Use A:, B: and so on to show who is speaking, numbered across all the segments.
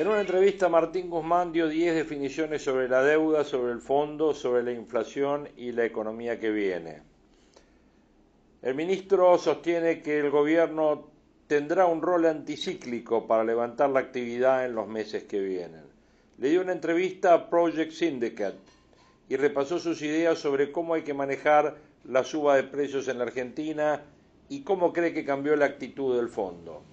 A: En una entrevista, Martín Guzmán dio 10 definiciones sobre la deuda, sobre el fondo, sobre la inflación y la economía que viene. El ministro sostiene que el gobierno tendrá un rol anticíclico para levantar la actividad en los meses que vienen. Le dio una entrevista a Project Syndicate y repasó sus ideas sobre cómo hay que manejar la suba de precios en la Argentina y cómo cree que cambió la actitud del fondo.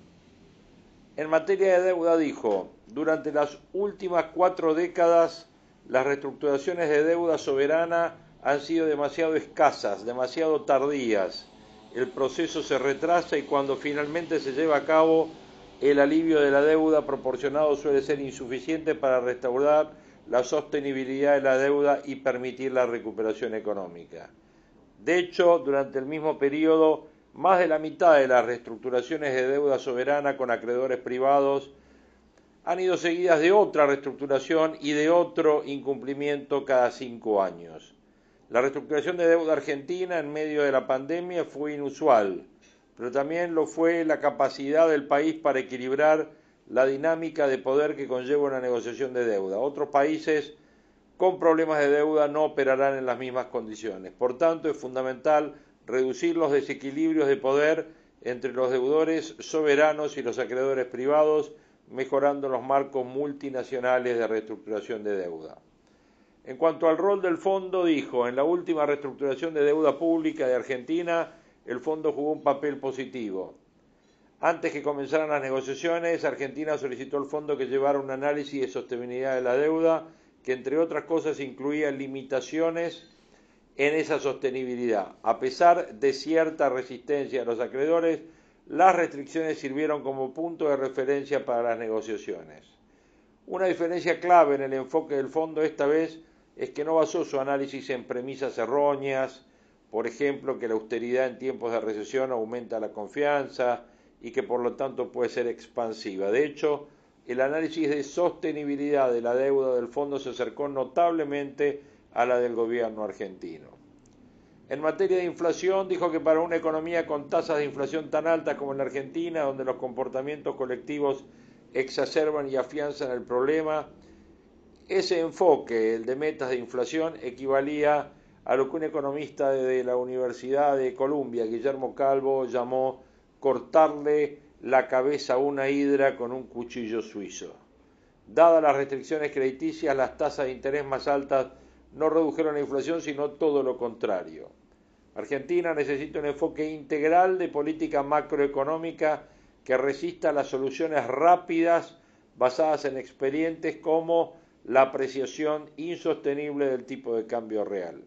A: En materia de deuda dijo, durante las últimas cuatro décadas las reestructuraciones de deuda soberana han sido demasiado escasas, demasiado tardías. El proceso se retrasa y cuando finalmente se lleva a cabo, el alivio de la deuda proporcionado suele ser insuficiente para restaurar la sostenibilidad de la deuda y permitir la recuperación económica. De hecho, durante el mismo periodo, más de la mitad de las reestructuraciones de deuda soberana con acreedores privados han ido seguidas de otra reestructuración y de otro incumplimiento cada cinco años. La reestructuración de deuda argentina en medio de la pandemia fue inusual, pero también lo fue la capacidad del país para equilibrar la dinámica de poder que conlleva una negociación de deuda. Otros países con problemas de deuda no operarán en las mismas condiciones. Por tanto, es fundamental reducir los desequilibrios de poder entre los deudores soberanos y los acreedores privados, mejorando los marcos multinacionales de reestructuración de deuda. En cuanto al rol del fondo, dijo, en la última reestructuración de deuda pública de Argentina, el fondo jugó un papel positivo. Antes que comenzaran las negociaciones, Argentina solicitó al fondo que llevara un análisis de sostenibilidad de la deuda, que entre otras cosas incluía limitaciones en esa sostenibilidad. A pesar de cierta resistencia de los acreedores, las restricciones sirvieron como punto de referencia para las negociaciones. Una diferencia clave en el enfoque del fondo esta vez es que no basó su análisis en premisas erróneas, por ejemplo, que la austeridad en tiempos de recesión aumenta la confianza y que por lo tanto puede ser expansiva. De hecho, el análisis de sostenibilidad de la deuda del fondo se acercó notablemente a la del gobierno argentino. En materia de inflación, dijo que para una economía con tasas de inflación tan altas como en la Argentina, donde los comportamientos colectivos exacerban y afianzan el problema, ese enfoque, el de metas de inflación, equivalía a lo que un economista de la Universidad de Columbia, Guillermo Calvo, llamó cortarle la cabeza a una hidra con un cuchillo suizo. Dadas las restricciones crediticias, las tasas de interés más altas no redujeron la inflación, sino todo lo contrario. Argentina necesita un enfoque integral de política macroeconómica que resista las soluciones rápidas basadas en expedientes como la apreciación insostenible del tipo de cambio real.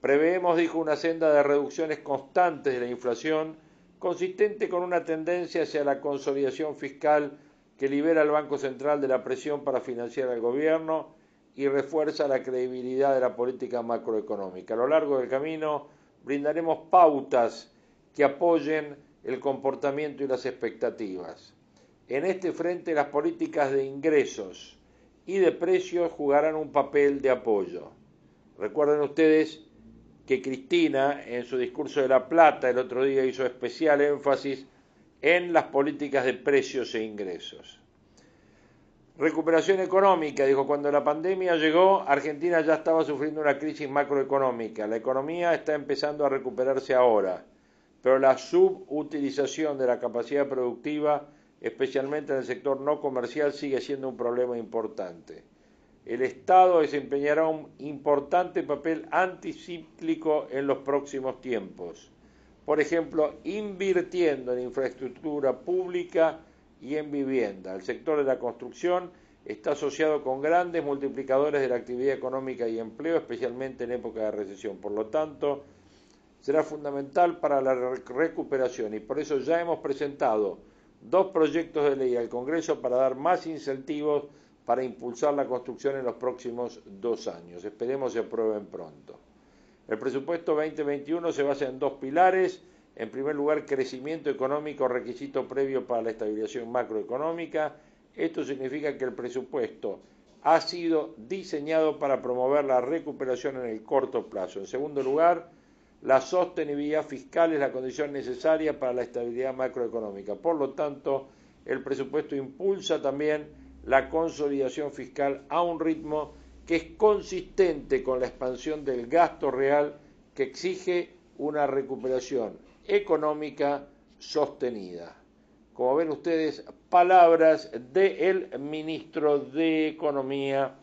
A: Preveemos, dijo, una senda de reducciones constantes de la inflación consistente con una tendencia hacia la consolidación fiscal que libera al Banco Central de la presión para financiar al gobierno y refuerza la credibilidad de la política macroeconómica. A lo largo del camino brindaremos pautas que apoyen el comportamiento y las expectativas. En este frente las políticas de ingresos y de precios jugarán un papel de apoyo. Recuerden ustedes que Cristina en su discurso de La Plata el otro día hizo especial énfasis en las políticas de precios e ingresos. Recuperación económica, dijo, cuando la pandemia llegó, Argentina ya estaba sufriendo una crisis macroeconómica. La economía está empezando a recuperarse ahora, pero la subutilización de la capacidad productiva, especialmente en el sector no comercial, sigue siendo un problema importante. El Estado desempeñará un importante papel anticíclico en los próximos tiempos. Por ejemplo, invirtiendo en infraestructura pública, y en vivienda. El sector de la construcción está asociado con grandes multiplicadores de la actividad económica y empleo, especialmente en época de recesión. Por lo tanto, será fundamental para la recuperación y por eso ya hemos presentado dos proyectos de ley al Congreso para dar más incentivos para impulsar la construcción en los próximos dos años. Esperemos se aprueben pronto. El presupuesto 2021 se basa en dos pilares. En primer lugar, crecimiento económico, requisito previo para la estabilización macroeconómica. Esto significa que el presupuesto ha sido diseñado para promover la recuperación en el corto plazo. En segundo lugar, la sostenibilidad fiscal es la condición necesaria para la estabilidad macroeconómica. Por lo tanto, el presupuesto impulsa también la consolidación fiscal a un ritmo que es consistente con la expansión del gasto real que exige una recuperación económica sostenida. Como ven ustedes, palabras del ministro de Economía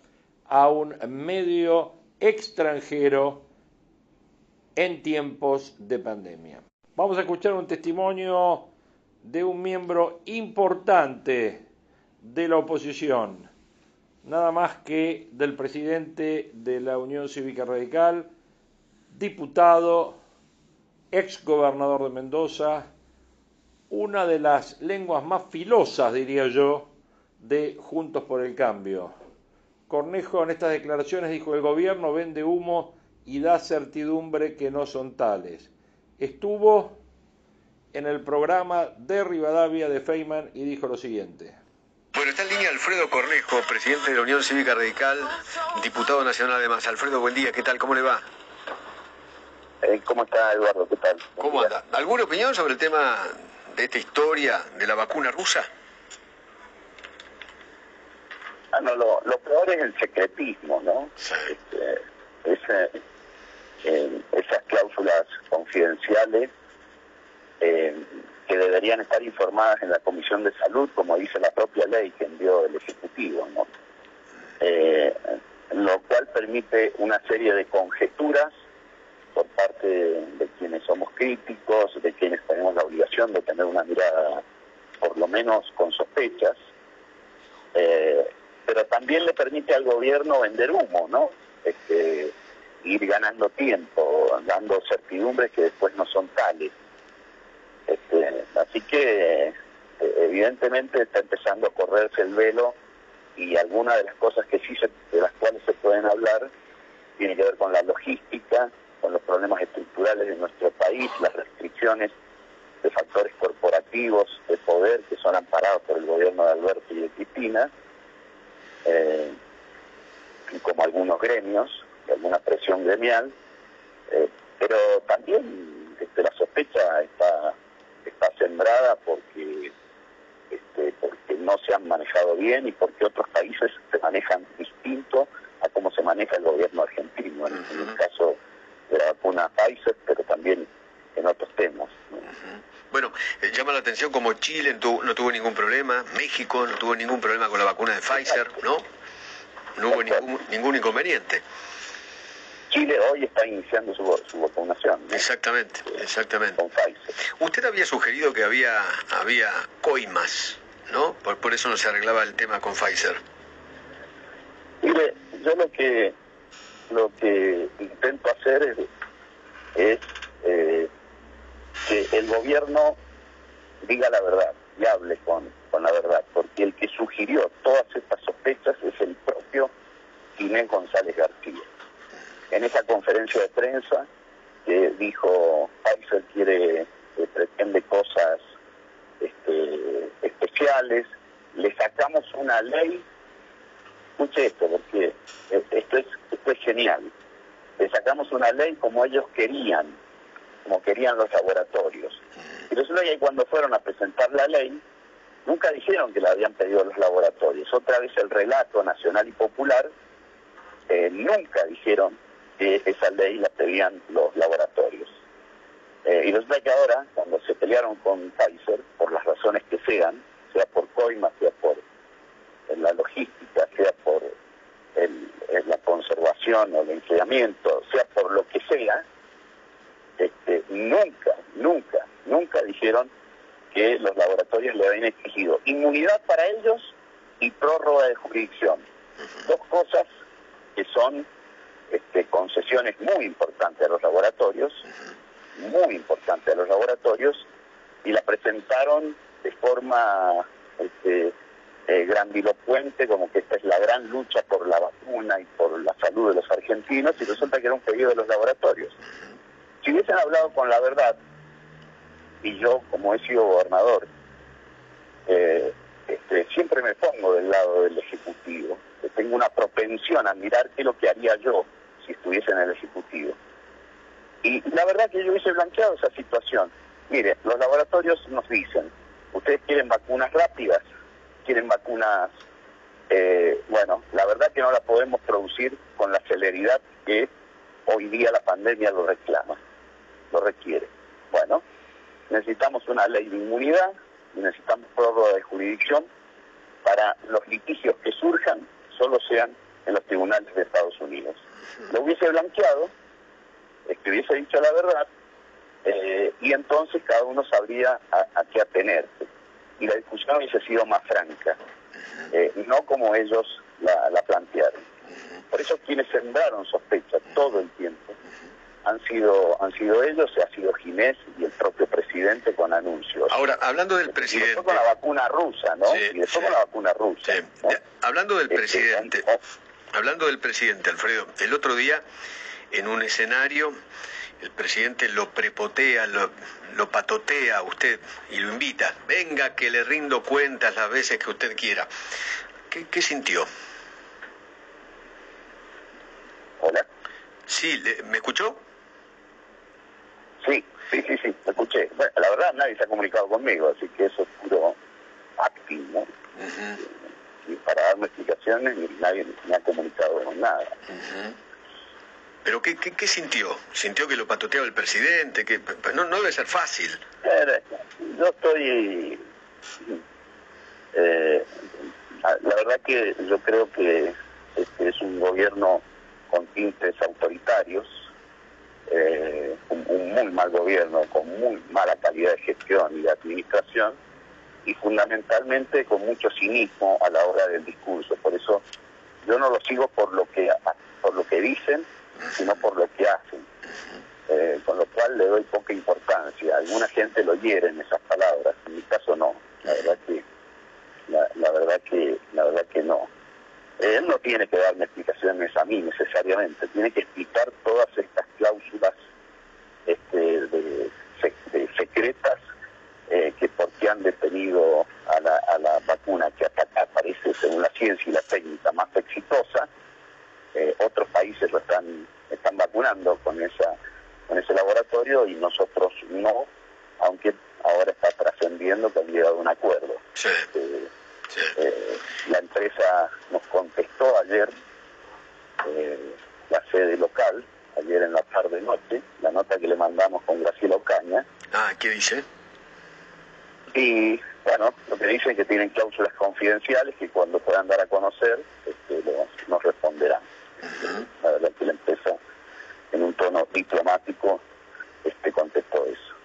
A: a un medio extranjero en tiempos de pandemia. Vamos a escuchar un testimonio de un miembro importante de la oposición, nada más que del presidente de la Unión Cívica Radical, diputado, ex gobernador de Mendoza, una de las lenguas más filosas, diría yo, de Juntos por el Cambio. Cornejo en estas declaraciones dijo el gobierno vende humo y da certidumbre que no son tales. Estuvo en el programa de Rivadavia de Feynman y dijo lo siguiente.
B: Bueno, está en línea Alfredo Cornejo, presidente de la Unión Cívica Radical, diputado nacional además. Alfredo, buen día, ¿qué tal? ¿Cómo le va?
C: Eh, ¿Cómo está Eduardo? ¿Qué tal?
B: ¿Cómo anda? ¿Alguna opinión sobre el tema de esta historia de la vacuna rusa?
C: Ah, no, lo, peor es el secretismo, ¿no? Este, eh, esas cláusulas confidenciales eh, que deberían estar informadas en la Comisión de Salud, como dice la propia ley que envió el Ejecutivo, ¿no? Eh, lo cual permite una serie de conjeturas por parte de, quienes somos críticos, de quienes tenemos la obligación de tener una mirada por lo menos con sospechas, eh, pero también le permite al gobierno vender humo, ¿no? Este, ir ganando tiempo, dando certidumbres que después no son tales. Este, así que eh, evidentemente está empezando a correrse el velo y algunas de las cosas que sí se, de las cuales se pueden hablar tiene que ver con la logística, con los problemas estructurales de nuestro país, las restricciones de factores corporativos de poder que son amparados por el gobierno de Alberto y de Cristina, eh, como algunos gremios, alguna presión gremial, eh, pero también este, la sospecha está está sembrada porque este, porque no se han manejado bien y porque otros países se manejan distinto a cómo se maneja el gobierno argentino, en, el caso vacuna Pfizer, pero también en otros temas.
B: Bueno, eh, llama la atención como Chile no tuvo, ningún problema, México no tuvo ningún problema con la vacuna de Pfizer, ¿no? No hubo ningún, ningún inconveniente.
C: Chile hoy está iniciando su, vacunación.
B: Exactamente, exactamente. Usted había sugerido que había, había coimas, ¿no? Por, eso no se arreglaba el tema con Pfizer.
C: Mire, yo lo que lo que intento hacer es, eh, que el gobierno diga la verdad y hable con, con la verdad, porque el que sugirió todas estas sospechas es el propio Inés González García. En esa conferencia de prensa que dijo Pfizer quiere, eh, pretende cosas este, especiales, le sacamos una ley, escuche esto, porque esto es, esto es genial, le sacamos una ley como ellos querían, como querían los laboratorios. Y resulta que cuando fueron a presentar la ley, nunca dijeron que la habían pedido los laboratorios. Otra vez el relato nacional y popular, eh, nunca dijeron que esa ley la pedían los laboratorios. Eh, y resulta que ahora, cuando se pelearon con Pfizer, por las razones que sean, sea por coima, sea por la logística, sea por la conservación o el enfriamiento, sea por lo que sea, este, nunca, nunca, nunca dijeron que los laboratorios le habían exigido inmunidad para ellos y prórroga de jurisdicción. Dos cosas que son este, concesiones muy importantes a los laboratorios, muy importantes a los laboratorios, y la presentaron de forma este, eh, grandilocuente, como que esta es la gran lucha por la vacuna y por la salud de los argentinos, y resulta que era un pedido de los laboratorios. Si hubiesen hablado con la verdad, y yo, como he sido gobernador, eh, este, siempre me pongo del lado del Ejecutivo, tengo una propensión a mirar qué es lo que haría yo si estuviese en el Ejecutivo. Y la verdad que yo hubiese blanqueado esa situación. Mire, los laboratorios nos dicen, ustedes quieren vacunas rápidas, quieren vacunas, eh, bueno, la verdad que no la podemos producir con la celeridad que hoy día la pandemia lo reclama, lo requiere. Bueno, necesitamos una ley de inmunidad y necesitamos prórroga de jurisdicción para los litigios que surjan solo sean en los tribunales de Estados Unidos. Lo hubiese blanqueado, es que hubiese dicho la verdad, eh, y entonces cada uno sabría a, qué atenerse. Y la discusión hubiese sido más franca, eh, no como ellos la, la plantearon. Por eso quienes sembraron sospechas todo el tiempo han sido han sido ellos, ha sido Ginés y el propio presidente con anuncios.
B: Ahora, hablando del presidente...
C: Y con la vacuna rusa, ¿no? y después con la vacuna rusa.
B: Hablando del este, presidente, hablando del presidente, Alfredo, el otro día en un escenario el presidente lo prepotea, lo, lo patotea a usted y lo invita. Venga que le rindo cuentas las veces que usted quiera. ¿Qué, qué sintió?
C: Hola.
B: Sí, ¿me escuchó?
C: Sí, sí, sí, sí, lo escuché. Bueno, la verdad nadie se ha comunicado conmigo, así que eso es puro acting, ¿no? Y para darme explicaciones nadie me ha comunicado con nada.
B: ¿Pero qué, qué, sintió? ¿Sintió que lo patoteaba el presidente? que No, debe ser fácil.
C: yo estoy... Eh, la verdad que yo creo que este es un gobierno con tintes autoritarios, eh, un, muy mal gobierno, con muy mala calidad de gestión y de administración, y fundamentalmente con mucho cinismo a la hora del discurso. Por eso yo no lo sigo por lo que por lo que dicen, sino por lo que hacen. Eh, con lo cual le doy poca importancia. Alguna gente lo hiere en esas palabras, en mi caso no. La verdad que la verdad que la verdad que no. Él no tiene que darme explicaciones a mí necesariamente, tiene que explicar todas estas cláusulas este, de, secretas eh, que porque han detenido a la, vacuna que aparece según la ciencia y la técnica más exitosa, eh, otros países lo están, están vacunando con esa con ese laboratorio y nosotros no, aunque ahora está trascendiendo que han llegado a un acuerdo. Este, eh, la empresa nos contestó ayer, eh, la sede local, ayer en la tarde-noche, la nota que le mandamos con Graciela Ocaña.
B: Ah, ¿qué dice?
C: Y bueno, lo que dice es que tienen cláusulas confidenciales que cuando puedan dar a conocer este, nos responderán. La verdad que la empresa, en un tono diplomático, este, contestó eso.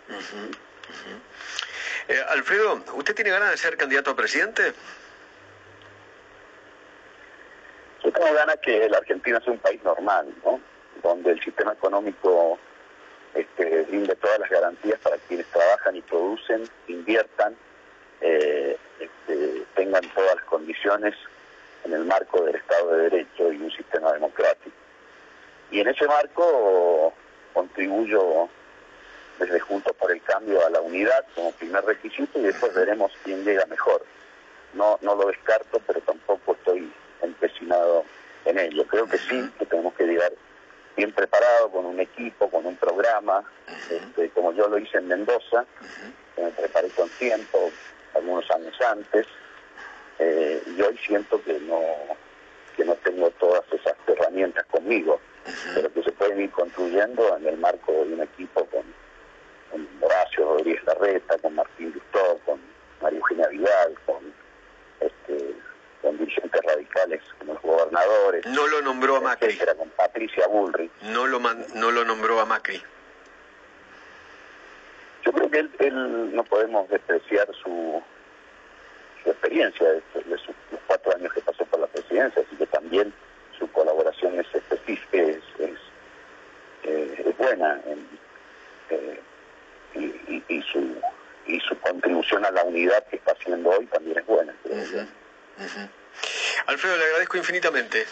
B: Eh, Alfredo, ¿usted tiene ganas de ser candidato a presidente?
C: Yo tengo ganas que la Argentina sea un país normal, ¿no? Donde el sistema económico este, brinde todas las garantías para quienes trabajan y producen, inviertan, eh, este, tengan todas las condiciones en el marco del Estado de Derecho y un sistema democrático. Y en ese marco contribuyo desde Juntos por el Cambio a la unidad como primer requisito y después veremos quién llega mejor. No, no lo descarto, pero tampoco estoy empecinado en ello. Creo que sí, que tenemos que llegar bien preparado, con un equipo, con un programa, este, como yo lo hice en Mendoza, que me preparé con tiempo, algunos años antes, eh, y hoy siento que no, que no tengo todas esas herramientas conmigo, pero que se pueden ir construyendo en el marco de un equipo con con Horacio Rodríguez Larreta, con Martín Gustó, con María Eugenia Vidal, con, este, con dirigentes radicales como los gobernadores.
B: No lo nombró a Macri.
C: con Patricia Bullrich.
B: No lo, no lo nombró a Macri.
C: Yo creo que él, no podemos despreciar su, su experiencia, de, los cuatro años que pasó por la presidencia, así que también su colaboración es específica, es, es, eh, buena eh, y, su y su contribución a la unidad que está haciendo hoy también es buena.
B: Alfredo, le agradezco infinitamente.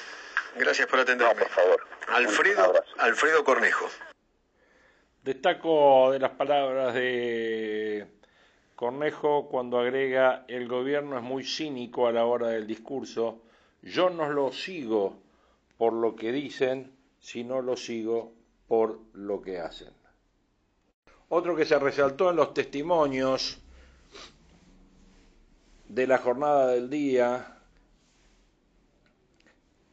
B: Gracias por atenderme.
C: por favor.
B: Alfredo, Alfredo Cornejo.
A: Destaco de las palabras de Cornejo cuando agrega el gobierno es muy cínico a la hora del discurso. Yo no lo sigo por lo que dicen, sino lo sigo por lo que hacen. Otro que se resaltó en los testimonios de la jornada del día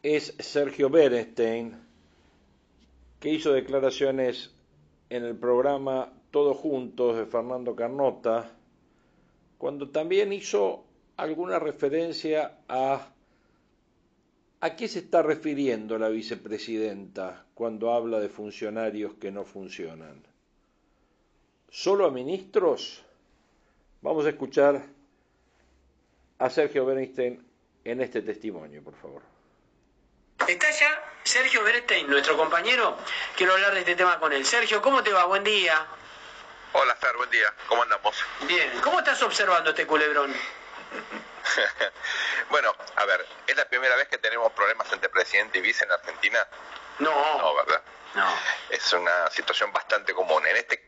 A: es Sergio Berenstein, que hizo declaraciones en el programa Todos Juntos de Fernando Carnota, cuando también hizo alguna referencia a a qué se está refiriendo la vicepresidenta cuando habla de funcionarios que no funcionan. ¿Solo a ministros? Vamos a escuchar a Sergio Bernstein en este testimonio, por favor.
D: Está ya Sergio Bernstein, nuestro compañero. Quiero hablar de este tema con él. Sergio, ¿cómo te va? Buen día.
E: Hola, Fer, buen día. ¿Cómo andamos?
D: Bien. ¿Cómo estás observando este culebrón?
E: bueno, a ver, ¿es la primera vez que tenemos problemas entre presidente y vice en Argentina?
D: No.
E: No, ¿verdad?
D: No.
E: Es una situación bastante común. En este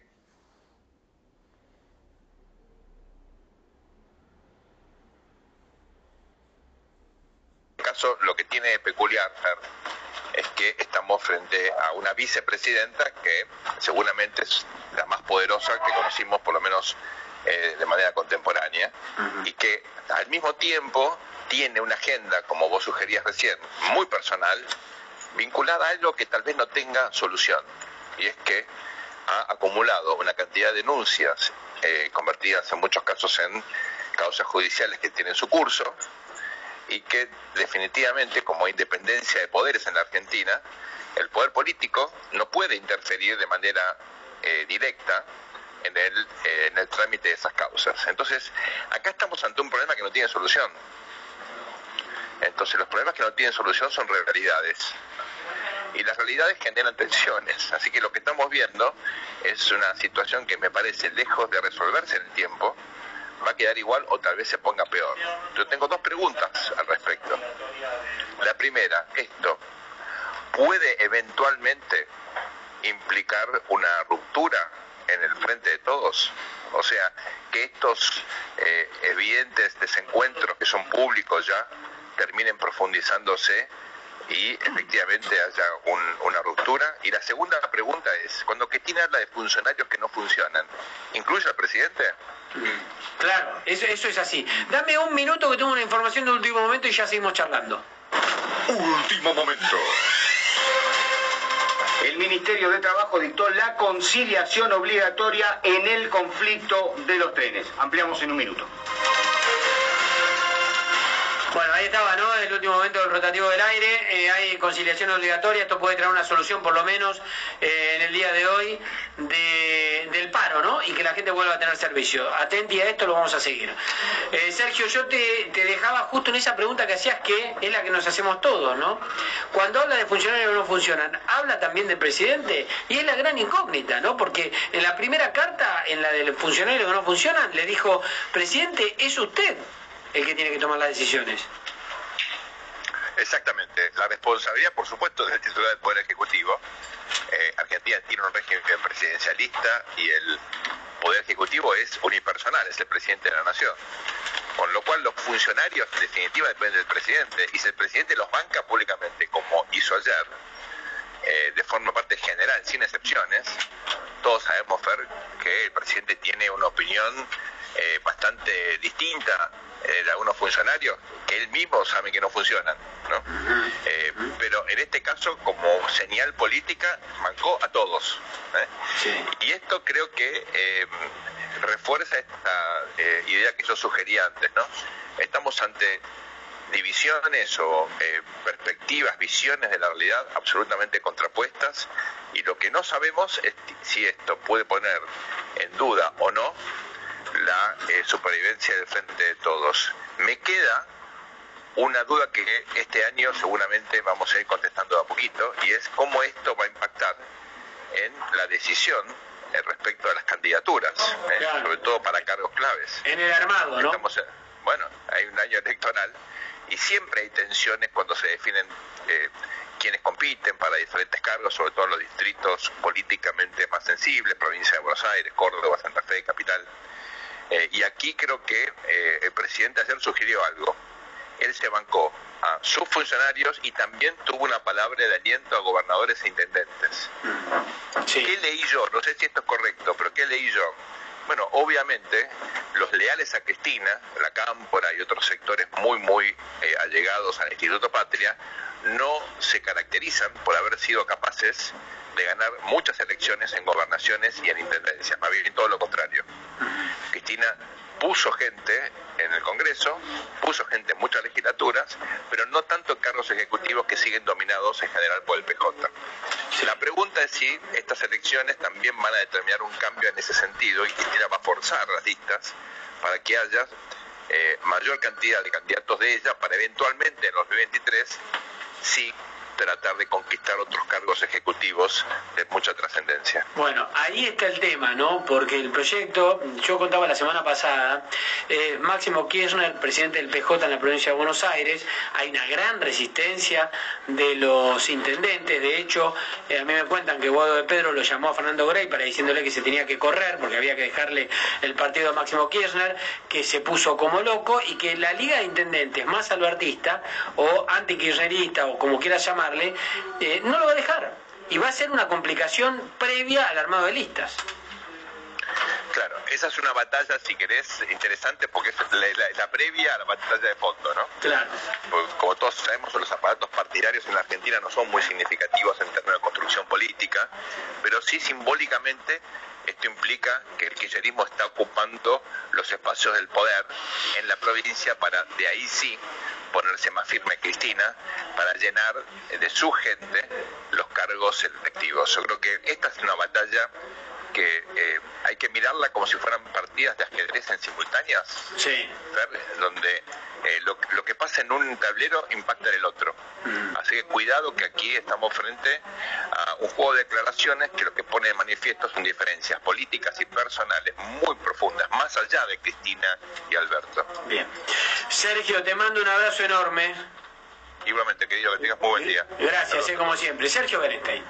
E: caso, lo que tiene de peculiar, es que estamos frente a una vicepresidenta que seguramente es la más poderosa que conocimos, por lo menos eh, de manera contemporánea, y que al mismo tiempo tiene una agenda, como vos sugerías recién, muy personal, vinculada a algo que tal vez no tenga solución, y es que ha acumulado una cantidad de denuncias eh, convertidas en muchos casos en causas judiciales que tienen su curso, y que definitivamente como independencia de poderes en la Argentina, el poder político no puede interferir de manera eh, directa en el, eh, en el trámite de esas causas. Entonces, acá estamos ante un problema que no tiene solución. Entonces, los problemas que no tienen solución son realidades. Y las realidades generan tensiones. Así que lo que estamos viendo es una situación que me parece lejos de resolverse en el tiempo, va a quedar igual o tal vez se ponga peor. Yo tengo dos implicar una ruptura en el frente de todos. O sea, que estos eh, evidentes desencuentros que son públicos ya terminen profundizándose y efectivamente haya una ruptura. Y la segunda pregunta es, cuando Cristina habla de funcionarios que no funcionan, ¿incluye al presidente?
D: Claro, eso, eso es así. Dame un minuto que tengo una información de último momento y ya seguimos charlando.
F: Último momento. Ministerio de Trabajo dictó la conciliación obligatoria en el conflicto de los trenes. Ampliamos en un minuto.
D: Bueno, ahí estaba, ¿no? El último momento del rotativo del aire. Eh, hay conciliación obligatoria. Esto puede traer una solución, por lo menos, eh, en el día de hoy, Y que la gente vuelva a tener servicio. Atenti a esto, lo vamos a seguir. Eh, Sergio, yo te, dejaba justo en esa pregunta que hacías, que es la que nos hacemos todos, ¿no? Cuando habla de funcionarios que no funcionan, habla también del presidente. Y es la gran incógnita, ¿no? Porque en la primera carta, en la del funcionario que no funcionan, le dijo, presidente, es usted el que tiene que tomar las decisiones.
E: Exactamente. La responsabilidad, por supuesto, del titular del Poder Ejecutivo. Eh, Argentina tiene un régimen presidencialista y el Poder Ejecutivo es unipersonal, es el presidente de la Nación. Con lo cual los funcionarios en definitiva dependen del presidente. Y si el presidente los banca públicamente, como hizo ayer, eh, de forma parte general, sin excepciones, todos sabemos, Fer, que el presidente tiene una opinión eh, bastante distinta de algunos funcionarios que él mismo sabe que no funcionan. ¿no? Eh, en este caso, como señal política, mancó a todos. ¿eh? Y esto creo que eh, refuerza esta idea que yo sugería antes. ¿no? Estamos ante divisiones o perspectivas, visiones de la realidad absolutamente contrapuestas y lo que no sabemos es si esto puede poner en duda o no la eh, supervivencia del frente de todos. Me queda una duda que este año seguramente vamos a ir contestando a poquito y es cómo esto va a impactar en la decisión eh, respecto a las candidaturas, eh, sobre todo para cargos claves.
D: En el armado, ¿no?
E: bueno, hay un año electoral y siempre hay tensiones cuando se definen eh, quienes compiten para diferentes cargos, sobre todo en los distritos políticamente más sensibles, provincia de Buenos Aires, Córdoba, Santa Fe, capital. y aquí creo que el presidente ayer sugirió algo. Él se bancó a sus funcionarios y también tuvo una palabra de aliento a gobernadores e intendentes. ¿Qué leí yo? No sé si esto es correcto, pero ¿qué leí yo? Bueno, obviamente los leales a Cristina, la Cámpora y otros sectores muy, muy eh, allegados al Instituto Patria, no se caracterizan por haber sido capaces de ganar muchas elecciones en gobernaciones y en intendencias, más bien todo lo contrario. Cristina puso gente en el Congreso, puso gente en muchas legislaturas, pero no tanto en cargos ejecutivos que siguen dominados en general por el PJ. La pregunta es si estas elecciones también van a determinar un cambio en ese sentido y Cristina va a forzar las listas para que haya eh, mayor cantidad de candidatos de ella para eventualmente en los 2023 sí tratar de conquistar otros cargos ejecutivos de mucha trascendencia.
D: Bueno, ahí está el tema, ¿no? Porque el proyecto, yo contaba la semana pasada, eh, Máximo Kirchner, presidente del PJ en la provincia de Buenos Aires, hay una gran resistencia de los intendentes, de hecho, eh, a mí me cuentan que Guado de Pedro lo llamó a Fernando Grey para diciéndole que se tenía que correr porque había que dejarle el partido a Máximo Kirchner, que se puso como loco y que la Liga de Intendentes más albertista o anti-kirchnerista o como quieras llamar, eh, no lo va a dejar. Y va a ser una complicación previa al armado de listas.
E: Claro, esa es una batalla, si querés, interesante porque es la, previa a la batalla de fondo, ¿no?
D: Claro.
E: como todos sabemos, los aparatos partidarios en la Argentina no son muy significativos en términos de construcción política, pero sí simbólicamente esto implica que el kirchnerismo está ocupando los espacios del poder en la provincia para de ahí sí ponerse más firme Cristina para llenar de su gente los cargos electivos. Yo creo que esta es una batalla que eh, hay que mirarla como si fueran partidas de ajedrez en simultáneas,
D: sí.
E: donde eh, lo, que pasa en un tablero impacta en el otro. Mm. Así que cuidado que aquí estamos frente a un juego de declaraciones que lo que pone de manifiesto son diferencias políticas y personales muy profundas, más allá de Cristina y Alberto.
D: Bien. Sergio, te mando un abrazo enorme.
E: Igualmente, querido, que tengas muy buen día.
D: Gracias, eh, como siempre. Sergio Berenstein.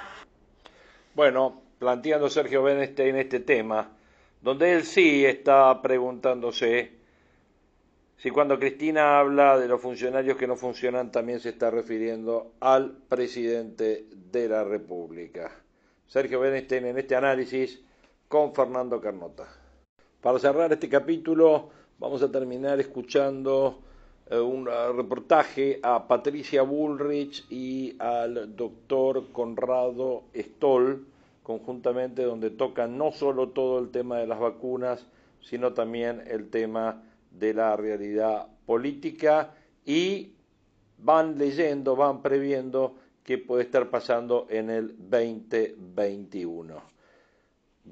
A: Bueno, planteando Sergio Berenstein este tema, donde él sí está preguntándose si cuando Cristina habla de los funcionarios que no funcionan también se está refiriendo al presidente de la República. Sergio Berenstein en este análisis con Fernando Carnota. Para cerrar este capítulo vamos a terminar escuchando eh, un reportaje a Patricia Bullrich y al doctor Conrado Stoll conjuntamente donde tocan no solo todo el tema de las vacunas, sino también el tema de la realidad política y van leyendo, van previendo qué puede estar pasando en el 2021.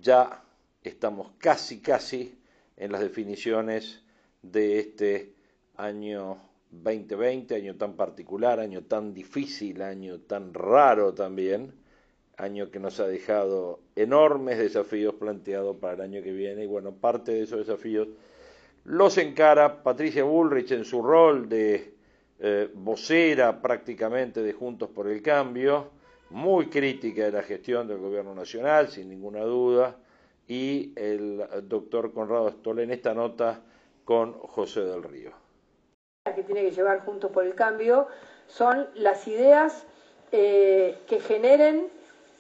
A: Ya estamos casi, casi en las definiciones de este año 2020, año tan particular, año tan difícil, año tan raro también, año que nos ha dejado enormes desafíos planteados para el año que viene y bueno, parte de esos desafíos los encara Patricia Bullrich en su rol de eh, vocera prácticamente de Juntos por el Cambio, muy crítica de la gestión del gobierno nacional, sin ninguna duda, y el doctor Conrado Stoll en esta nota con José del Río.
G: que tiene que llevar Juntos por el Cambio son las ideas eh, que generen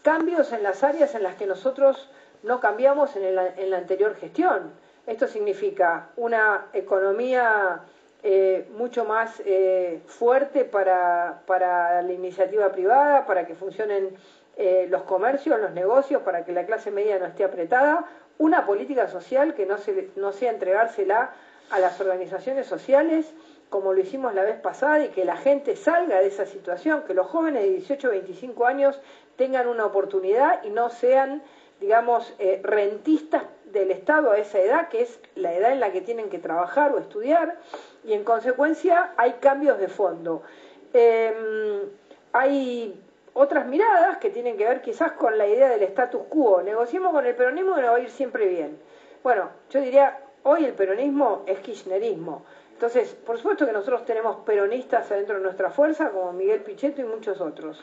G: cambios en las áreas en las que nosotros no cambiamos en, la anterior gestión. Esto significa una economía eh, mucho más eh, fuerte para, la iniciativa privada, para que funcionen eh, los comercios, los negocios, para que la clase media no esté apretada, una política social que no, se, no sea entregársela a las organizaciones sociales, como lo hicimos la vez pasada, y que la gente salga de esa situación, que los jóvenes de 18 a 25 años tengan una oportunidad y no sean digamos, eh, rentistas del Estado a esa edad, que es la edad en la que tienen que trabajar o estudiar, y en consecuencia hay cambios de fondo. Em, hay otras miradas que tienen que ver quizás con la idea del status quo. Negociemos con el peronismo y nos va a ir siempre bien. Bueno, yo diría, hoy el peronismo es kirchnerismo. Entonces, por supuesto que nosotros tenemos peronistas adentro de nuestra fuerza, como Miguel Pichetto y muchos otros.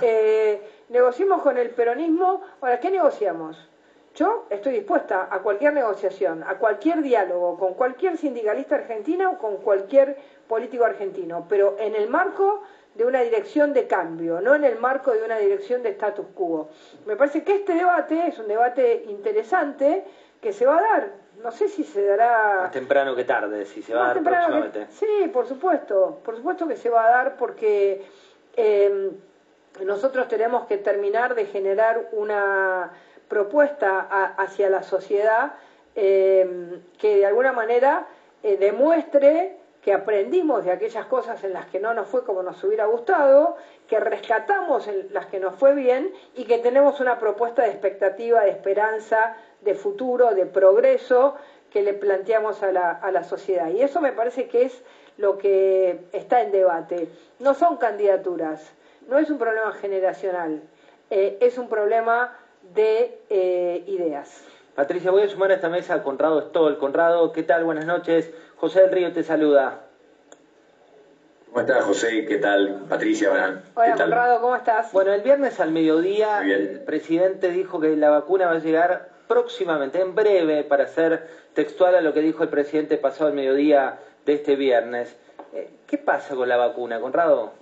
G: Eh, negociemos con el peronismo. Ahora, ¿qué negociamos? Yo estoy dispuesta a cualquier negociación, a cualquier diálogo con cualquier sindicalista argentino o con cualquier político argentino, pero en el marco de una dirección de cambio, no en el marco de una dirección de status quo. Me parece que este debate es un debate interesante que se va a dar. No sé si se dará...
H: Más temprano que tarde, si se va a dar próximamente.
G: Sí, por supuesto, por supuesto que se va a dar porque eh, nosotros tenemos que terminar de generar una propuesta hacia la sociedad eh, que de alguna manera eh, demuestre que aprendimos de aquellas cosas en las que no nos fue como nos hubiera gustado, que rescatamos en las que nos fue bien y que tenemos una propuesta de expectativa, de esperanza, de futuro, de progreso que le planteamos a la, a la sociedad. Y eso me parece que es lo que está en debate. No son candidaturas, no es un problema generacional, eh, es un problema de eh, ideas.
H: Patricia, voy a sumar a esta mesa a Conrado Stoll. Conrado, ¿qué tal? Buenas noches. José del Río te saluda.
I: ¿Cómo estás, José? ¿Qué tal? Patricia,
G: Hola, Conrado, ¿cómo estás?
H: Bueno, el viernes al mediodía el presidente dijo que la vacuna va a llegar próximamente, en breve, para ser textual a lo que dijo el presidente pasado el mediodía de este viernes. Eh, ¿Qué pasa con la vacuna, Conrado?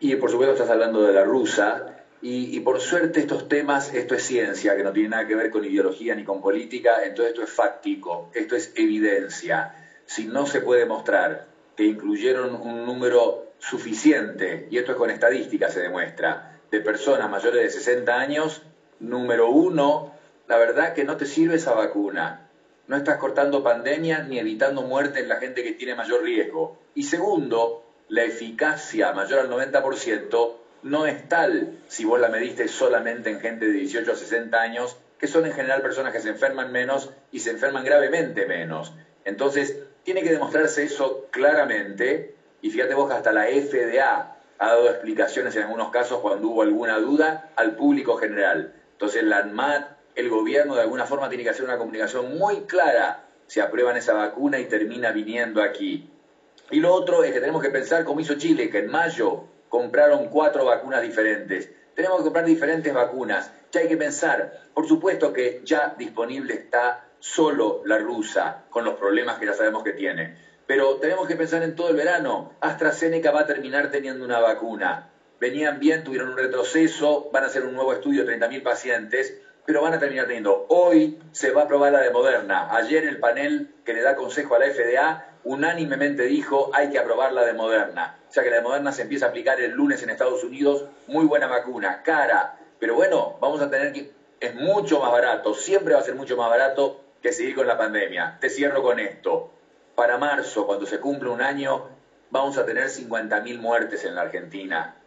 I: Y por supuesto estás hablando de la rusa, y, por suerte estos temas, esto es ciencia, que no tiene nada que ver con ideología ni con política, entonces esto es fáctico, esto es evidencia. Si no se puede mostrar que incluyeron un número suficiente, y esto es con estadística se demuestra, de personas mayores de 60 años, número uno, la verdad que no te sirve esa vacuna. No estás cortando pandemia ni evitando muerte en la gente que tiene mayor riesgo. Y segundo, la eficacia mayor al 90% no es tal si vos la mediste solamente en gente de 18 a 60 años, que son en general personas que se enferman menos y se enferman gravemente menos. Entonces, tiene que demostrarse eso claramente, y fíjate vos que hasta la FDA ha dado explicaciones en algunos casos cuando hubo alguna duda al público general. Entonces, la ANMAT, el gobierno de alguna forma tiene que hacer una comunicación muy clara si aprueban esa vacuna y termina viniendo aquí. Y lo otro es que tenemos que pensar como hizo Chile, que en mayo compraron cuatro vacunas diferentes. Tenemos que comprar diferentes vacunas. Ya hay que pensar, por supuesto que ya disponible está solo la rusa, con los problemas que ya sabemos que tiene. Pero tenemos que pensar en todo el verano. AstraZeneca va a terminar teniendo una vacuna. Venían bien, tuvieron un retroceso, van a hacer un nuevo estudio de 30.000 pacientes, pero van a terminar teniendo. Hoy se va a aprobar la de Moderna. Ayer el panel que le da consejo a la FDA unánimemente dijo hay que aprobar la de Moderna. O sea que la de Moderna se empieza a aplicar el lunes en Estados Unidos, muy buena vacuna, cara, pero bueno, vamos a tener que, es mucho más barato, siempre va a ser mucho más barato que seguir con la pandemia. Te cierro con esto. Para marzo, cuando se cumple un año, vamos a tener 50.000 muertes en la Argentina.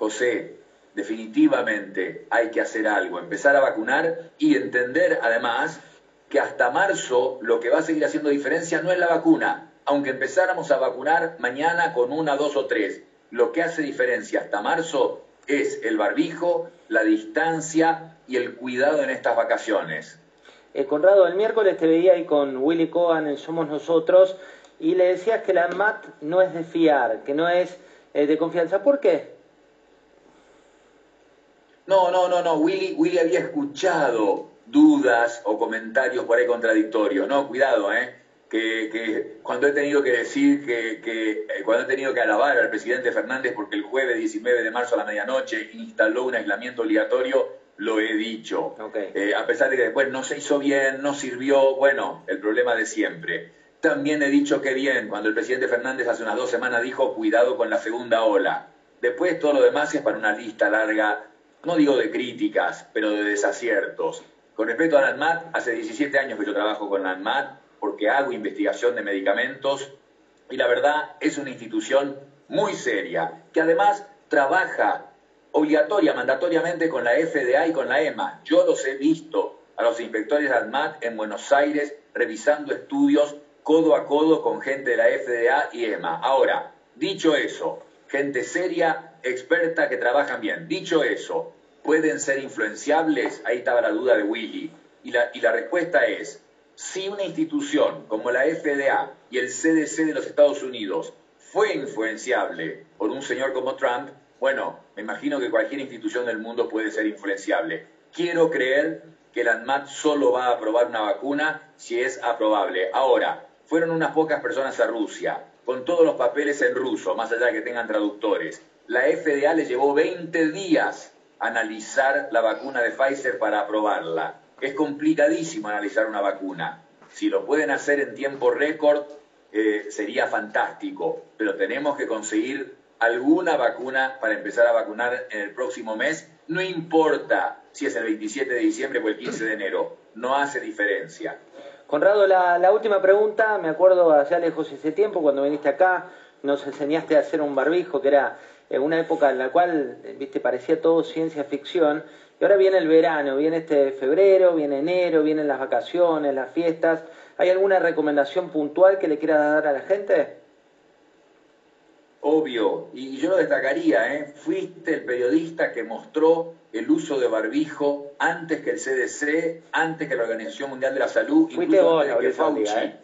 I: José, definitivamente hay que hacer algo, empezar a vacunar y entender además que hasta marzo lo que va a seguir haciendo diferencia no es la vacuna, aunque empezáramos a vacunar mañana con una, dos o tres, lo que hace diferencia hasta marzo es el barbijo, la distancia y el cuidado en estas vacaciones.
H: Eh, Conrado, el miércoles te veía ahí con Willy Cohen en Somos Nosotros y le decías que la MAT no es de fiar, que no es eh, de confianza. ¿Por qué?
I: No, no, no, no. Willy, Willy había escuchado dudas o comentarios por ahí contradictorios. No, cuidado, ¿eh? que, cuando he tenido que decir que, eh, cuando he tenido que alabar al presidente Fernández porque el jueves 19 de marzo a la medianoche instaló un aislamiento obligatorio, lo he dicho. Eh, a pesar de que después no se hizo bien, no sirvió, bueno, el problema de siempre. También he dicho que bien, cuando el presidente Fernández hace unas dos semanas dijo cuidado con la segunda ola. Después todo lo demás es para una lista larga, no digo de críticas, pero de desaciertos. Con respecto a la ANMAT, hace 17 años que yo trabajo con la ANMAT, porque hago investigación de medicamentos y la verdad es una institución muy seria, que además trabaja obligatoria, mandatoriamente con la FDA y con la EMA. Yo los he visto a los inspectores de ADMAT en Buenos Aires revisando estudios codo a codo con gente de la FDA y EMA. Ahora, dicho eso, gente seria, experta, que trabajan bien. Dicho eso, ¿pueden ser influenciables? Ahí estaba la duda de Willy. Y la, y la respuesta es, si una institución como la FDA y el CDC de los Estados Unidos fue influenciable por un señor como Trump, bueno, me imagino que cualquier institución del mundo puede ser influenciable. Quiero creer que la ANMAT solo va a aprobar una vacuna si es aprobable. Ahora, fueron unas pocas personas a Rusia, con todos los papeles en ruso, más allá de que tengan traductores. La FDA le llevó 20 días analizar la vacuna de Pfizer para aprobarla. Es complicadísimo analizar una vacuna. Si lo pueden hacer en tiempo récord, eh, sería fantástico, pero tenemos que conseguir alguna vacuna para empezar a vacunar en el próximo mes, no importa si es el 27 de diciembre o el 15 de enero, no hace diferencia.
H: Conrado, la, última pregunta, me acuerdo allá lejos ese tiempo, cuando viniste acá, nos enseñaste a hacer un barbijo, que era en una época en la cual, viste, parecía todo ciencia ficción, y ahora viene el verano, viene este febrero, viene enero, vienen las vacaciones, las fiestas. ¿Hay alguna recomendación puntual que le quieras dar a la gente?
I: Obvio, y yo lo destacaría, ¿eh? fuiste el periodista que mostró el uso de barbijo antes que el CDC, antes que la Organización Mundial de la Salud,
H: Fuiste vos, antes que Fauci. ¿eh?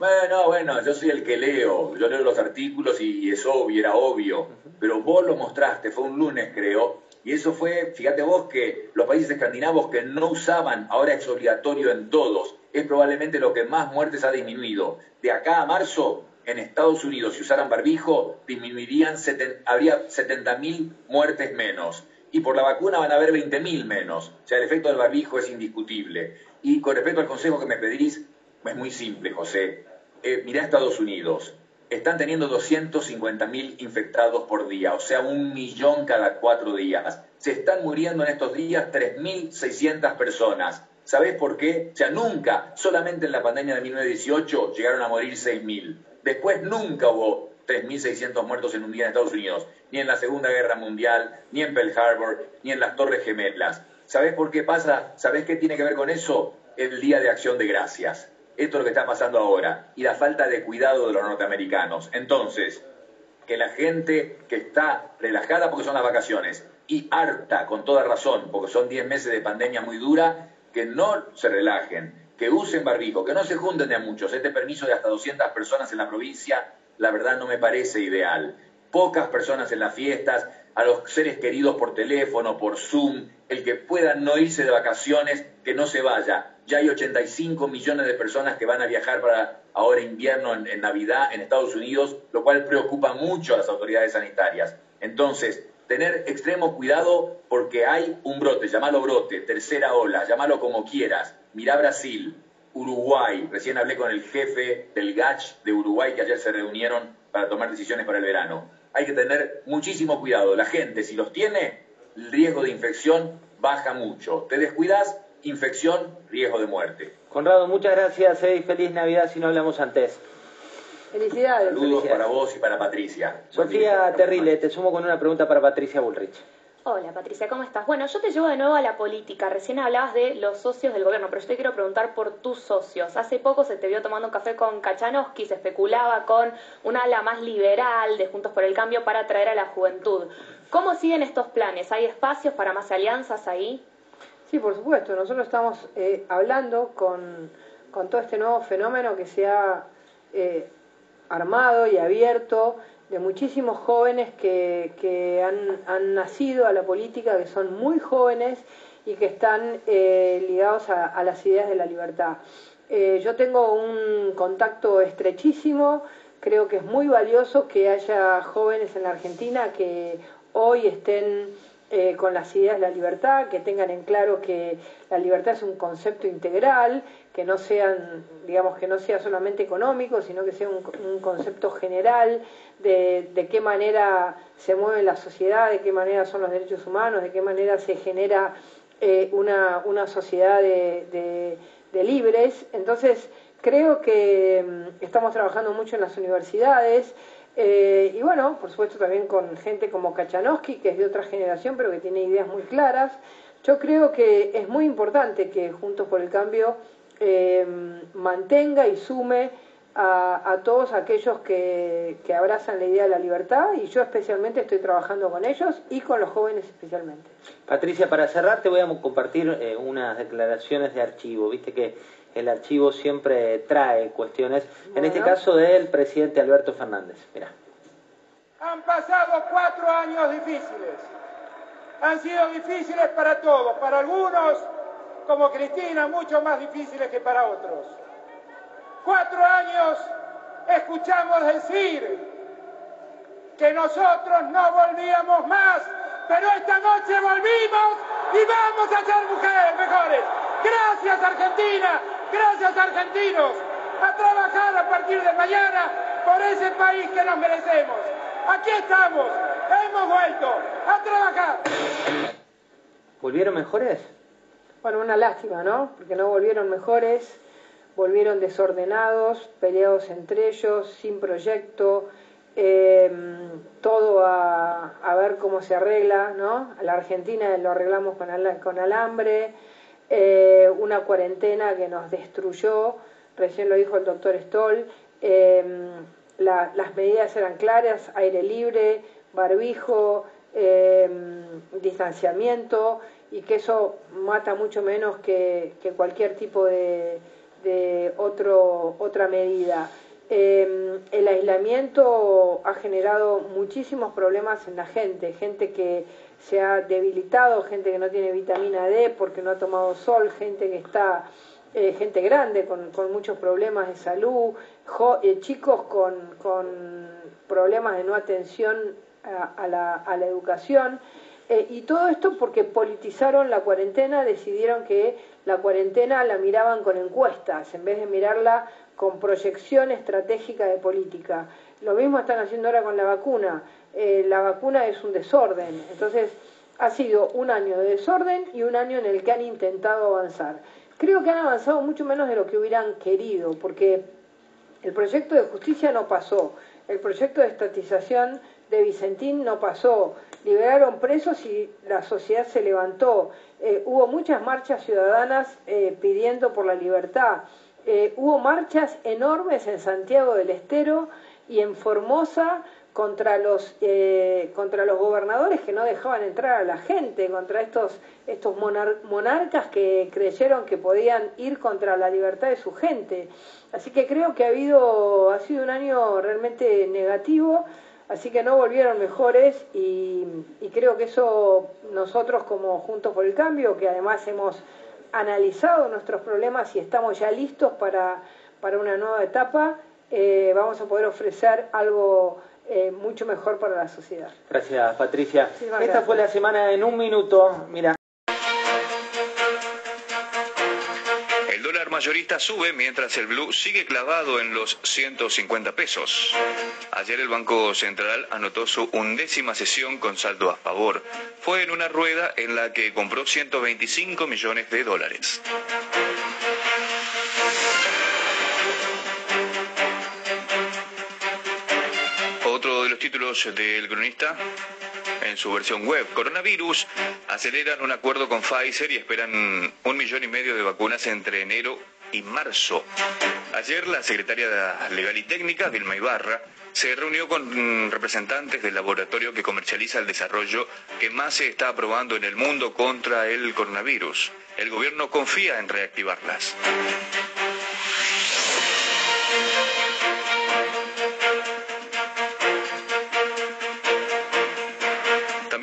I: bueno, bueno, yo soy el que leo, yo leo los artículos y, es obvio, era obvio, pero vos lo mostraste, fue un lunes creo, y eso fue, fíjate vos que los países escandinavos que no usaban, ahora es obligatorio en todos, es probablemente lo que más muertes ha disminuido. De acá a marzo en Estados Unidos, si usaran barbijo, disminuirían, habría 70.000 muertes menos. Y por la vacuna van a haber 20.000 menos. O sea, el efecto del barbijo es indiscutible. Y con respecto al consejo que me pedís, es muy simple, José. Eh, mirá Estados Unidos. Están teniendo 250.000 infectados por día, o sea, un millón cada cuatro días. Se están muriendo en estos días 3.600 personas. ¿Sabés por qué? O sea, nunca, solamente en la pandemia de 1918, llegaron a morir 6.000. Después nunca hubo 3.600 muertos en un día en Estados Unidos, ni en la Segunda Guerra Mundial, ni en Pearl Harbor, ni en las Torres Gemelas. ¿Sabés por qué pasa? ¿Sabés qué tiene que ver con eso? El Día de Acción de Gracias. Esto es lo que está pasando ahora y la falta de cuidado de los norteamericanos. Entonces, que la gente que está relajada porque son las vacaciones y harta, con toda razón, porque son 10 meses de pandemia muy dura, que no se relajen, que usen barbijo, que no se junten de a muchos. Este permiso de hasta 200 personas en la provincia, la verdad no me parece ideal. Pocas personas en las fiestas, a los seres queridos por teléfono, por Zoom, el que pueda no irse de vacaciones, que no se vaya. Ya hay 85 millones de personas que van a viajar para ahora invierno en, en Navidad en Estados Unidos, lo cual preocupa mucho a las autoridades sanitarias. Entonces, tener extremo cuidado porque hay un brote, llamalo brote, tercera ola, llamalo como quieras, Mirá Brasil, Uruguay. Recién hablé con el jefe del GACH de Uruguay que ayer se reunieron para tomar decisiones para el verano. Hay que tener muchísimo cuidado. La gente, si los tiene, el riesgo de infección baja mucho. Te descuidas, infección, riesgo de muerte.
H: Conrado, muchas gracias eh, feliz Navidad si no hablamos antes.
G: Felicidades.
I: Saludos para vos y para Patricia.
H: Sofía Terrile, te sumo con una pregunta para Patricia Bullrich.
J: Hola Patricia, ¿cómo estás? Bueno, yo te llevo de nuevo a la política. Recién hablabas de los socios del gobierno, pero yo te quiero preguntar por tus socios. Hace poco se te vio tomando un café con Kachanowski, se especulaba con una ala más liberal de Juntos por el Cambio para atraer a la juventud. ¿Cómo siguen estos planes? ¿Hay espacios para más alianzas ahí?
G: Sí, por supuesto. Nosotros estamos eh, hablando con, todo este nuevo fenómeno que se ha eh, armado y abierto de muchísimos jóvenes que, han, nacido a la política, que son muy jóvenes y que están eh, ligados a, las ideas de la libertad. Eh, yo tengo un contacto estrechísimo, creo que es muy valioso que haya jóvenes en la Argentina que hoy estén eh, con las ideas de la libertad, que tengan en claro que la libertad es un concepto integral, que no sean, digamos, que no sea solamente económico, sino que sea un, concepto general de, qué manera se mueve la sociedad, de qué manera son los derechos humanos, de qué manera se genera eh, una, una, sociedad de, de libres. Entonces, creo que mm, estamos trabajando mucho en las universidades, Eh, y bueno, por supuesto también con gente como Kachanowski, que es de otra generación, pero que tiene ideas muy claras. Yo creo que es muy importante que Juntos por el Cambio eh, mantenga y sume a, todos aquellos que, abrazan la idea de la libertad y yo especialmente estoy trabajando con ellos y con los jóvenes especialmente.
H: Patricia, para cerrar te voy a compartir eh, unas declaraciones de archivo. Viste que el archivo siempre trae cuestiones, en este caso del presidente Alberto Fernández. Mira.
K: Han pasado cuatro años difíciles. Han sido difíciles para todos, para algunos, como Cristina, mucho más difíciles que para otros. Cuatro años escuchamos decir que nosotros no volvíamos más, pero esta noche volvimos y vamos a ser mujeres mejores. Gracias Argentina, gracias argentinos, a trabajar a partir de mañana por ese país que nos merecemos. Aquí estamos, hemos vuelto a trabajar.
H: ¿Volvieron mejores?
G: Bueno, una lástima, ¿no? Porque no volvieron mejores volvieron desordenados, peleados entre ellos, sin proyecto, em, todo a, ver cómo se arregla, ¿no? A la Argentina lo arreglamos con, con alambre, eh, una cuarentena que nos destruyó, recién lo dijo el doctor Stoll, em, las medidas eran claras, aire libre, barbijo, em, distanciamiento, y que eso mata mucho menos que cualquier tipo de otro, otra medida. Em, el aislamiento ha generado muchísimos problemas en la gente, gente que se ha debilitado, gente que no tiene vitamina D porque no ha tomado sol, gente que está, eh, gente grande con, muchos problemas de salud, eh, chicos con, con, problemas de no atención a, la, a la educación. Eh, y todo esto porque politizaron la cuarentena, decidieron que la cuarentena la miraban con encuestas en vez de mirarla con proyección estratégica de política. Lo mismo están haciendo ahora con la vacuna. Eh, la vacuna es un desorden. Entonces, ha sido un año de desorden y un año en el que han intentado avanzar. Creo que han avanzado mucho menos de lo que hubieran querido, porque el proyecto de justicia no pasó, el proyecto de estatización de Vicentín no pasó, liberaron presos y la sociedad se levantó. Eh, hubo muchas marchas ciudadanas eh, pidiendo por la libertad. Hubo marchas enormes en Santiago del Estero y en Formosa contra los, contra los gobernadores que no dejaban entrar a la gente, contra estos, estos monarcas que creyeron que podían ir contra la libertad de su gente. Así que creo que ha, habido, ha sido un año realmente negativo Así que no volvieron mejores y, creo que eso nosotros como Juntos por el Cambio, que además hemos analizado nuestros problemas y estamos ya listos para, una nueva etapa, eh, vamos a poder ofrecer algo eh, mucho mejor para la sociedad.
H: Gracias, Patricia. Esta fue la semana en un minuto. Mira.
L: mayorista sube mientras el blue sigue clavado en los 150 pesos. Ayer el Banco Central anotó su undécima sesión con saldo a favor. Fue en una rueda en la que compró 125 millones de dólares. Títulos del cronista en su versión web. Coronavirus aceleran un acuerdo con Pfizer y esperan un millón y medio de vacunas entre enero y marzo. Ayer la secretaria legal y técnica, Vilma Ibarra, se reunió con representantes del laboratorio que comercializa el desarrollo que más se está aprobando en el mundo contra el coronavirus. El gobierno confía en reactivarlas.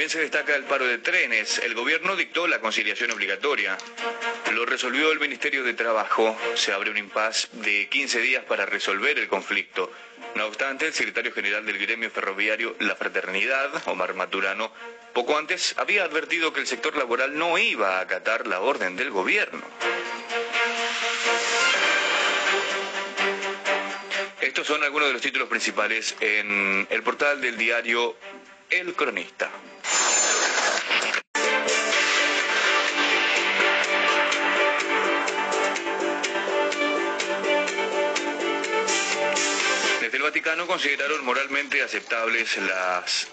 L: Se destaca el paro de trenes. El gobierno dictó la conciliación obligatoria. Lo resolvió el Ministerio de Trabajo. Se abre un impas de 15 días para resolver el conflicto. No obstante, el secretario general del gremio ferroviario La Fraternidad, Omar Maturano, poco antes había advertido que el sector laboral no iba a acatar la orden del gobierno. Estos son algunos de los títulos principales en el portal del diario El Cronista. del Vaticano consideraron moralmente aceptables las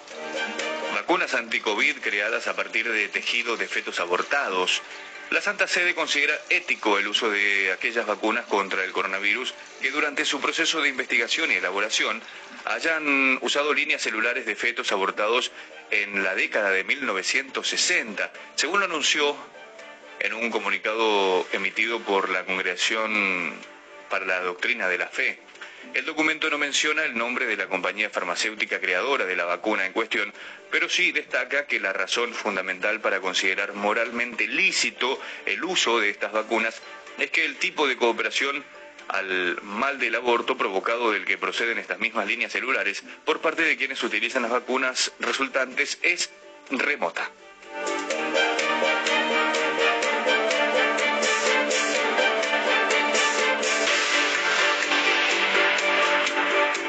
L: vacunas anti-COVID creadas a partir de tejido de fetos abortados. La Santa Sede considera ético el uso de aquellas vacunas contra el coronavirus que durante su proceso de investigación y elaboración hayan usado líneas celulares de fetos abortados en la década de 1960, según lo anunció en un comunicado emitido por la Congregación para la Doctrina de la Fe. El documento no menciona el nombre de la compañía farmacéutica creadora de la vacuna en cuestión, pero sí destaca que la razón fundamental para considerar moralmente lícito el uso de estas vacunas es que el tipo de cooperación al mal del aborto provocado del que proceden estas mismas líneas celulares por parte de quienes utilizan las vacunas resultantes es remota.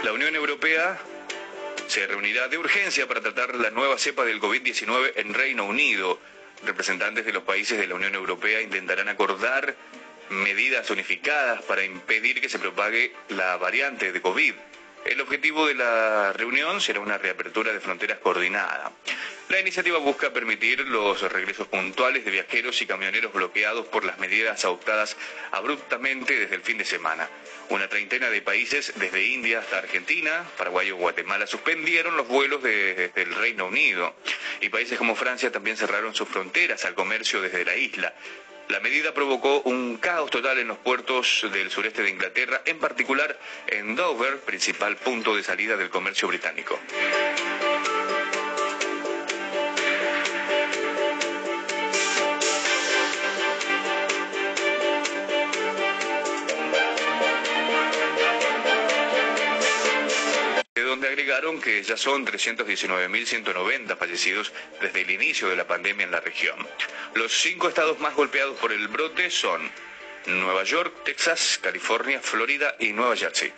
L: La Unión Europea se reunirá de urgencia para tratar la nueva cepa del COVID-19 en Reino Unido. Representantes de los países de la Unión Europea intentarán acordar medidas unificadas para impedir que se propague la variante de COVID. El objetivo de la reunión será una reapertura de fronteras coordinada. La iniciativa busca permitir los regresos puntuales de viajeros y camioneros bloqueados por las medidas adoptadas abruptamente desde el fin de semana. Una treintena de países, desde India hasta Argentina, Paraguay o Guatemala, suspendieron los vuelos desde el Reino Unido. Y países como Francia también cerraron sus fronteras al comercio desde la isla. La medida provocó un caos total en los puertos del sureste de Inglaterra, en particular en Dover, principal punto de salida del comercio británico. Que ya son 319.190 fallecidos desde el inicio de la pandemia en la región. Los cinco estados más golpeados por el brote son Nueva York, Texas, California, Florida y Nueva Jersey.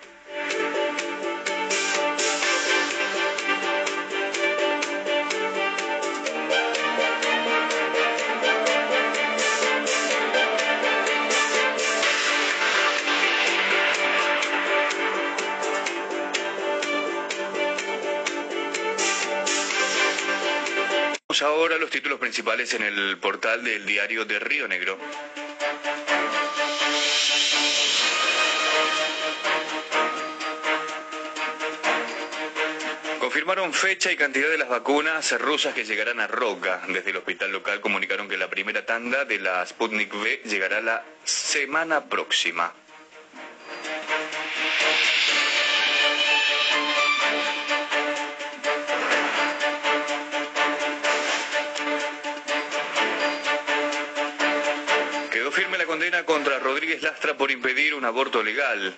L: Ahora los títulos principales en el portal del diario de Río Negro. Confirmaron fecha y cantidad de las vacunas rusas que llegarán a Roca. Desde el hospital local comunicaron que la primera tanda de la Sputnik V llegará la semana próxima. Rodríguez Lastra por impedir un aborto legal.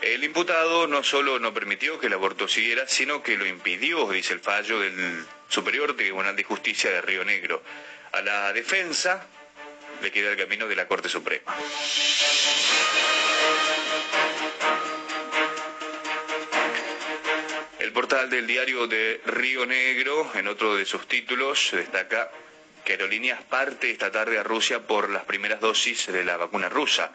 L: El imputado no solo no permitió que el aborto siguiera, sino que lo impidió, dice el fallo del Superior Tribunal de Justicia de Río Negro. A la defensa le queda el camino de la Corte Suprema. El portal del diario de Río Negro, en otro de sus títulos, destaca que Aerolíneas parte esta tarde a Rusia por las primeras dosis de la vacuna rusa.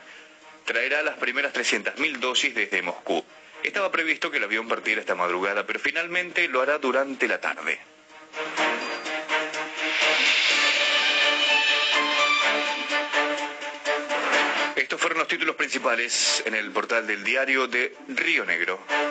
L: Traerá las primeras 300.000 dosis desde Moscú. Estaba previsto que el avión partiera esta madrugada, pero finalmente lo hará durante la tarde. Estos fueron los títulos principales en el portal del diario de Río Negro.